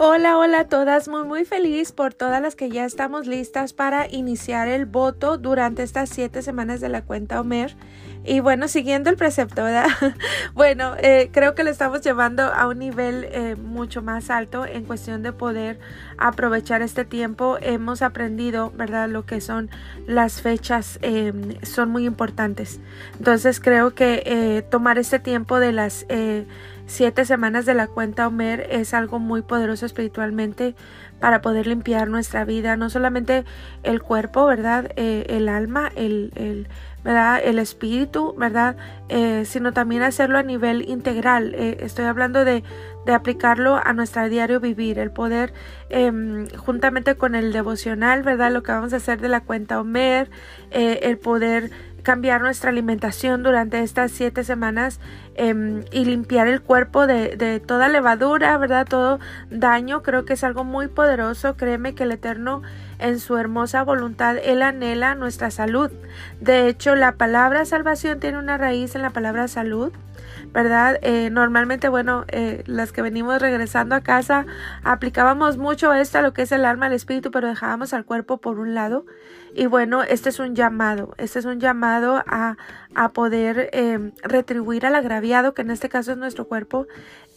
Hola, hola a todas, muy muy feliz por todas las que ya estamos listas para iniciar el voto durante estas siete semanas de la cuenta Omer. Y bueno, siguiendo el precepto, ¿verdad? bueno, eh, creo que lo estamos llevando a un nivel eh, mucho más alto en cuestión de poder aprovechar este tiempo. Hemos aprendido, ¿verdad? Lo que son las fechas em, son muy importantes. Entonces creo que eh, tomar este tiempo de las siete semanas de la cuenta Omer es algo muy poderoso espiritualmente para poder limpiar nuestra vida, no solamente el cuerpo, ¿verdad? Eh, el alma, el, el, ¿verdad? el espíritu, ¿verdad? Eh, sino también hacerlo a nivel integral. Eh, estoy hablando de, de, aplicarlo a nuestro diario vivir, el poder, em, juntamente con el devocional, ¿verdad? Lo que vamos a hacer de la cuenta Omer, el poder cambiar nuestra alimentación durante estas siete semanas em, y limpiar el cuerpo de, de, toda levadura, ¿verdad? Todo daño, creo que es algo muy poderoso. Créeme que el Eterno en su hermosa voluntad, Él anhela nuestra salud. De hecho, la palabra salvación tiene una raíz en la palabra salud. ¿verdad? Eh, normalmente, bueno, eh, las que venimos regresando a casa, aplicábamos mucho esto a lo que es el alma, el espíritu, pero dejábamos al cuerpo por un lado. Y bueno, este es un llamado, este es un llamado a, a poder eh, retribuir al agraviado, que en este caso es nuestro cuerpo.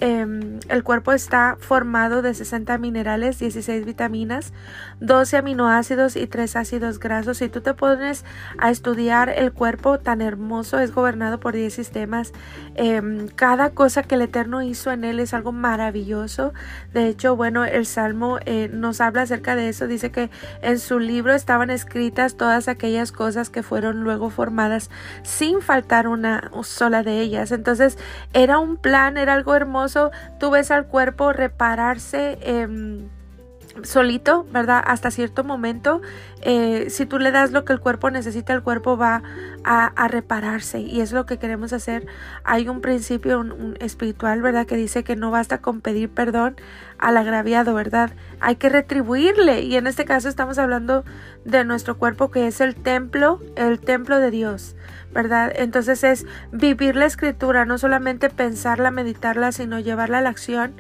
Em, el cuerpo está formado de 60 minerales, 16 vitaminas, 12 aminoácidos y 3 ácidos grasos. Si tú te pones a estudiar el cuerpo tan hermoso, es gobernado por 10 sistemas. Em, cada cosa que el Eterno hizo en él es algo maravilloso. De hecho, bueno, el Salmo eh, nos habla acerca de eso. Dice que en su libro estaban escritas todas aquellas cosas que fueron luego formadas sin faltar una sola de ellas. Entonces, era un plan, era algo hermoso tú ves al cuerpo repararse. Em, solito, ¿verdad? Hasta cierto momento, eh, si tú le das lo que el cuerpo necesita, el cuerpo va a, repararse y es lo que queremos hacer. Hay un principio espiritual, ¿verdad? Que dice que no basta con pedir perdón al agraviado, ¿verdad? Hay que retribuirle y en este caso estamos hablando de nuestro cuerpo que es el templo, el templo de Dios. ¿verdad? Entonces es vivir la escritura, no solamente pensarla, meditarla, sino llevarla a la acción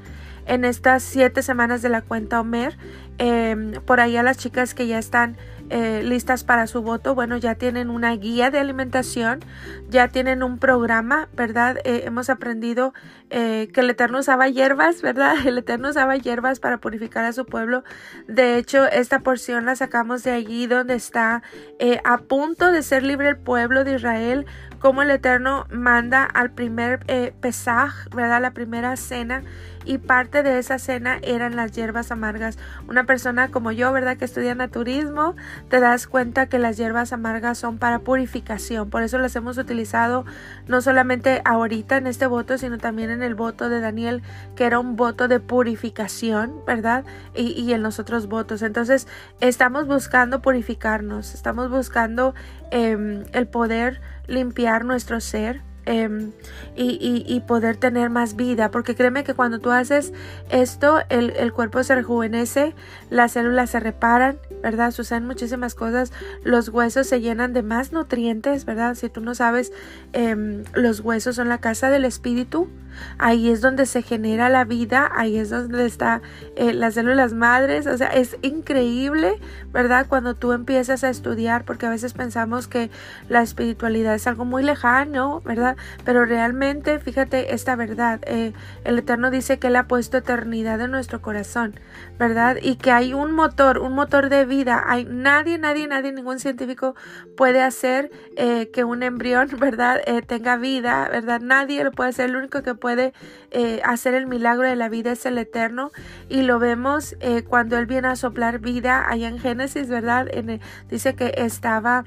en estas siete semanas de la cuenta Omer. Em, por ahí a las chicas que ya están eh, listas para su voto, bueno, ya tienen una guía de alimentación, ya tienen un programa, ¿verdad? Eh, hemos aprendido eh, que el Eterno usaba hierbas, ¿verdad? El Eterno usaba hierbas para purificar a su pueblo. De hecho, esta porción la sacamos de allí donde está a punto de ser libre el pueblo de Israel, como el Eterno manda al primer pesaj, ¿verdad? La primera cena y parte de esa cena eran las hierbas amargas. Una persona como yo, ¿verdad? Que estudia naturismo, te das cuenta que las hierbas amargas son para purificación. Por eso las hemos utilizado no solamente ahorita en este voto, sino también en el voto de Daniel, que era un voto de purificación, ¿verdad? Y, en los otros votos. Entonces, estamos buscando purificarnos, estamos buscando em, el poder limpiar nuestro ser Em, y, poder tener más vida. Porque créeme que cuando tú haces esto, el, el, cuerpo se rejuvenece, las células se reparan, ¿verdad? Suceden muchísimas cosas, los huesos se llenan de más nutrientes, ¿verdad? Si tú no sabes, em, los huesos son la casa del espíritu, ahí es donde se genera la vida, ahí es donde está eh, las células madres, o sea, es increíble, ¿verdad? Cuando tú empiezas a estudiar, porque a veces pensamos que la espiritualidad es algo muy lejano, ¿verdad? Pero realmente, fíjate esta verdad, eh, el Eterno dice que Él ha puesto eternidad en nuestro corazón, ¿verdad? Y que hay un motor, un motor de vida, hay nadie, nadie, nadie, ningún científico puede hacer eh, que un embrión, ¿verdad? tenga vida, ¿verdad? Nadie lo puede hacer, el único que puede eh, hacer el milagro de la vida es el eterno y lo vemos eh, cuando él viene a soplar vida allá en Génesis, ¿verdad? En dice que estaba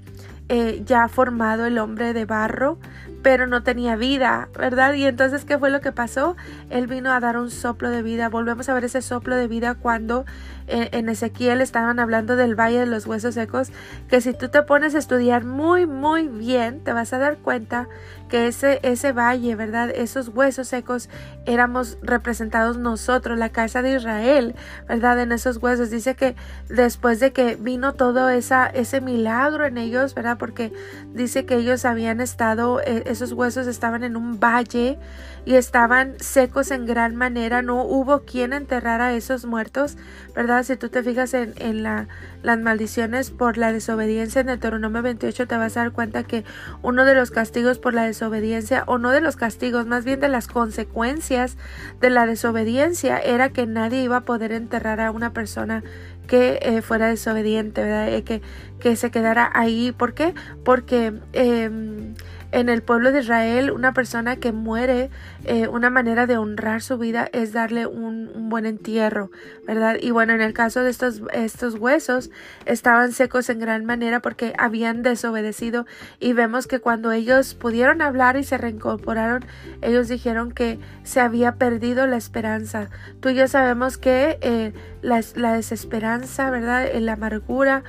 eh, ya formado el hombre de barro, pero no tenía vida, ¿verdad? Y entonces, ¿qué fue lo que pasó? Él vino a dar un soplo de vida. Volvemos a ver ese soplo de vida cuando eh, en Ezequiel estaban hablando del valle de los huesos secos, que si tú te pones a estudiar muy, muy bien, te vas a dar cuenta que ese, ese valle, ¿verdad? Esos huesos secos éramos representados nosotros, la casa de Israel, ¿verdad? En esos huesos. Dice que después de que vino todo esa, ese milagro en ellos, ¿verdad? Porque dice que ellos habían estado, eh, esos huesos estaban en un valle y estaban secos en gran manera, no hubo quien enterrara a esos muertos, ¿verdad? Si tú te fijas en, en la, las maldiciones por la desobediencia en Deuteronomio 28, te vas a dar cuenta que uno de los castigos por la desobediencia, o no de los castigos, más bien de las consecuencias de la desobediencia, era que nadie iba a poder enterrar a una persona que eh, fuera desobediente, ¿verdad? Eh, que, que se quedara ahí. ¿Por qué? Porque em, en el pueblo de Israel una persona que muere, eh, una manera de honrar su vida es darle un, buen entierro, ¿verdad? Y bueno, en el caso de estos, estos huesos estaban secos en gran manera porque habían desobedecido y vemos que cuando ellos pudieron hablar y se reincorporaron, ellos dijeron que se había perdido la esperanza. Tú y yo sabemos que eh, la, desesperanza, ¿verdad? Eh, la amargura,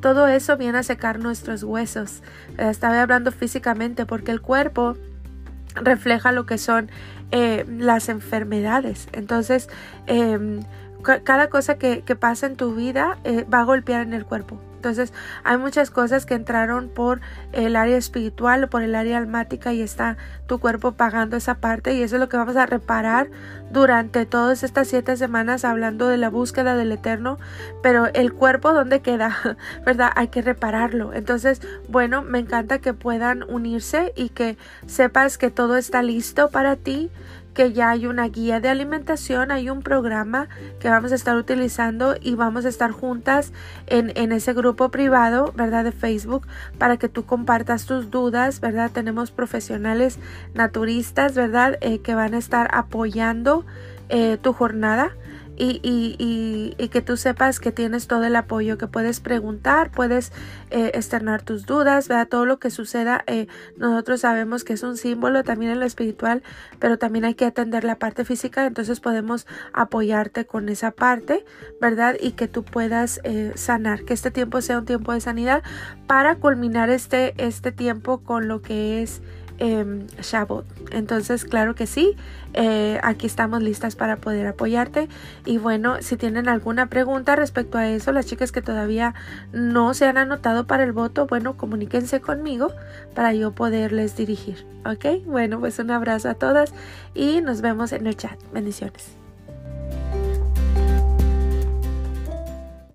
todo eso viene a secar nuestros huesos. estaba hablando físicamente porque el cuerpo refleja lo que son eh, las enfermedades. Entonces, em, cada cosa que, pasa en tu vida eh, va a golpear en el cuerpo. Entonces hay muchas cosas que entraron por el área espiritual por el área almática y está tu cuerpo pagando esa parte y eso es lo que vamos a reparar durante todas estas siete semanas hablando de la búsqueda del eterno. Pero el cuerpo, ¿dónde queda? ¿Verdad? Hay que repararlo. Entonces, bueno, me encanta que puedan unirse y que sepas que todo está listo para ti que ya hay una guía de alimentación, hay un programa que vamos a estar utilizando y vamos a estar juntas en, en, ese grupo privado, ¿verdad? De Facebook para que tú compartas tus dudas, ¿verdad? Tenemos profesionales naturistas, ¿verdad? Eh, que van a estar apoyando eh, tu jornada y, y, y, que tú sepas que tienes todo el apoyo, que puedes preguntar, puedes eh, externar tus dudas, ¿verdad? todo lo que suceda. Eh, nosotros sabemos que es un símbolo también en lo espiritual, pero también hay que atender la parte física, entonces podemos apoyarte con esa parte, ¿verdad? Y que tú puedas eh, sanar, que este tiempo sea un tiempo de sanidad para culminar este, este tiempo con lo que es eh, Shabbat. Entonces, claro que sí, eh, aquí estamos listas para poder apoyarte. Y bueno, si tienen alguna pregunta respecto a eso, las chicas que todavía no se han anotado para el voto, bueno, comuníquense conmigo para yo poderles dirigir. ¿Ok? Bueno, pues un abrazo a todas y nos vemos en el chat. Bendiciones.